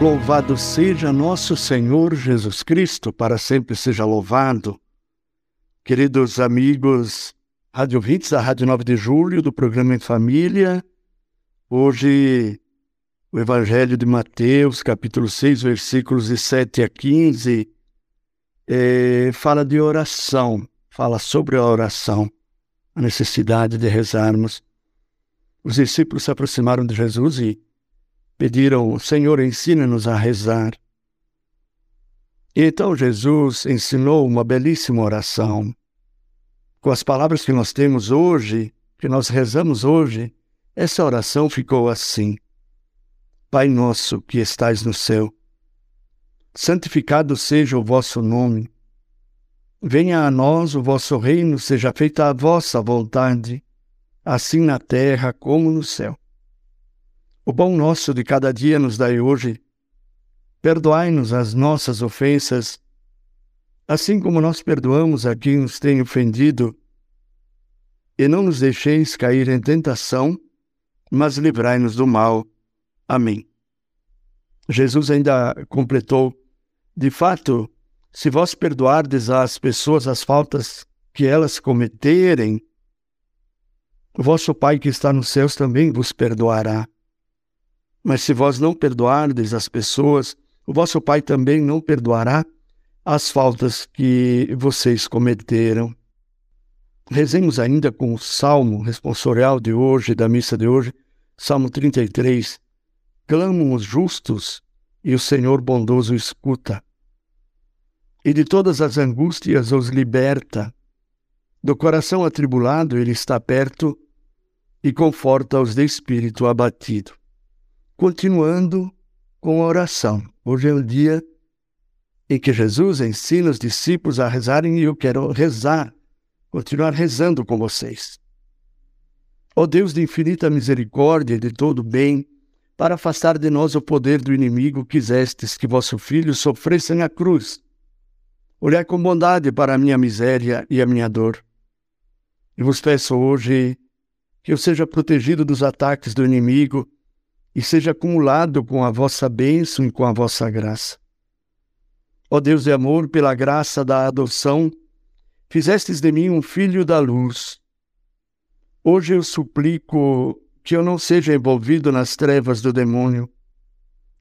Louvado seja nosso Senhor Jesus Cristo, para sempre seja louvado. Queridos amigos, rádio ouvintes da Rádio 9 de Julho, do programa Em Família, hoje o Evangelho de Mateus, capítulo 6, versículos de 7 a 15, é, fala de oração, fala sobre a oração, a necessidade de rezarmos. Os discípulos se aproximaram de Jesus e pediram: Senhor, ensina-nos a rezar. E então Jesus ensinou uma belíssima oração. Com as palavras que nós temos hoje, que nós rezamos hoje, essa oração ficou assim: Pai nosso que estais no céu, santificado seja o vosso nome. Venha a nós o vosso reino, seja feita a vossa vontade, assim na terra como no céu. O pão nosso de cada dia nos dai hoje. Perdoai-nos as nossas ofensas, assim como nós perdoamos a quem nos tem ofendido. E não nos deixeis cair em tentação, mas livrai-nos do mal. Amém. Jesus ainda completou: De fato, se vós perdoardes às pessoas as faltas que elas cometerem, o vosso Pai que está nos céus também vos perdoará. Mas se vós não perdoardes as pessoas, o vosso Pai também não perdoará as faltas que vocês cometeram. Rezemos ainda com o salmo responsorial de hoje, da missa de hoje, Salmo 33. Clamam os justos e o Senhor bondoso escuta. E de todas as angústias os liberta. Do coração atribulado ele está perto e conforta os de espírito abatido continuando com a oração. Hoje é o dia em que Jesus ensina os discípulos a rezarem e eu quero rezar, continuar rezando com vocês. Ó Deus de infinita misericórdia e de todo bem, para afastar de nós o poder do inimigo, quisestes que vosso Filho sofresse na cruz. Olhai com bondade para a minha miséria e a minha dor. E vos peço hoje que eu seja protegido dos ataques do inimigo e seja acumulado com a vossa bênção e com a vossa graça. Ó Deus de amor, pela graça da adoção, fizestes de mim um filho da luz. Hoje eu suplico que eu não seja envolvido nas trevas do demônio,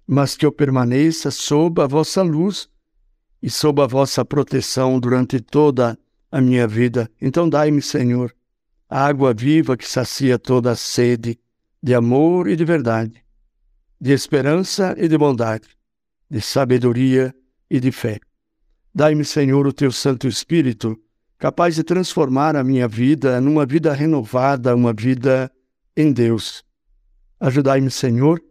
mas que eu permaneça sob a vossa luz e sob a vossa proteção durante toda a minha vida. Então dai-me, Senhor, a água viva que sacia toda a sede de amor e de verdade, de esperança e de bondade, de sabedoria e de fé. Dai-me, Senhor, o teu Santo Espírito, capaz de transformar a minha vida numa vida renovada, uma vida em Deus. Ajudai-me, Senhor,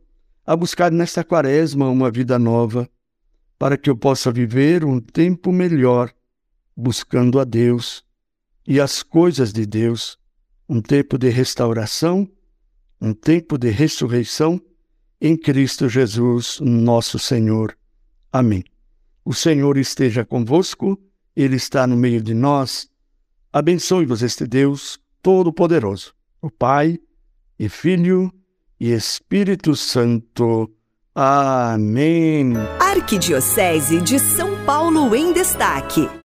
a buscar nesta quaresma uma vida nova, para que eu possa viver um tempo melhor, buscando a Deus e as coisas de Deus, um tempo de restauração um tempo de ressurreição em Cristo Jesus, nosso Senhor. Amém. O Senhor esteja convosco, Ele está no meio de nós. Abençoe-vos este Deus Todo-Poderoso, o Pai, e Filho e Espírito Santo. Amém. Arquidiocese de São Paulo em Destaque.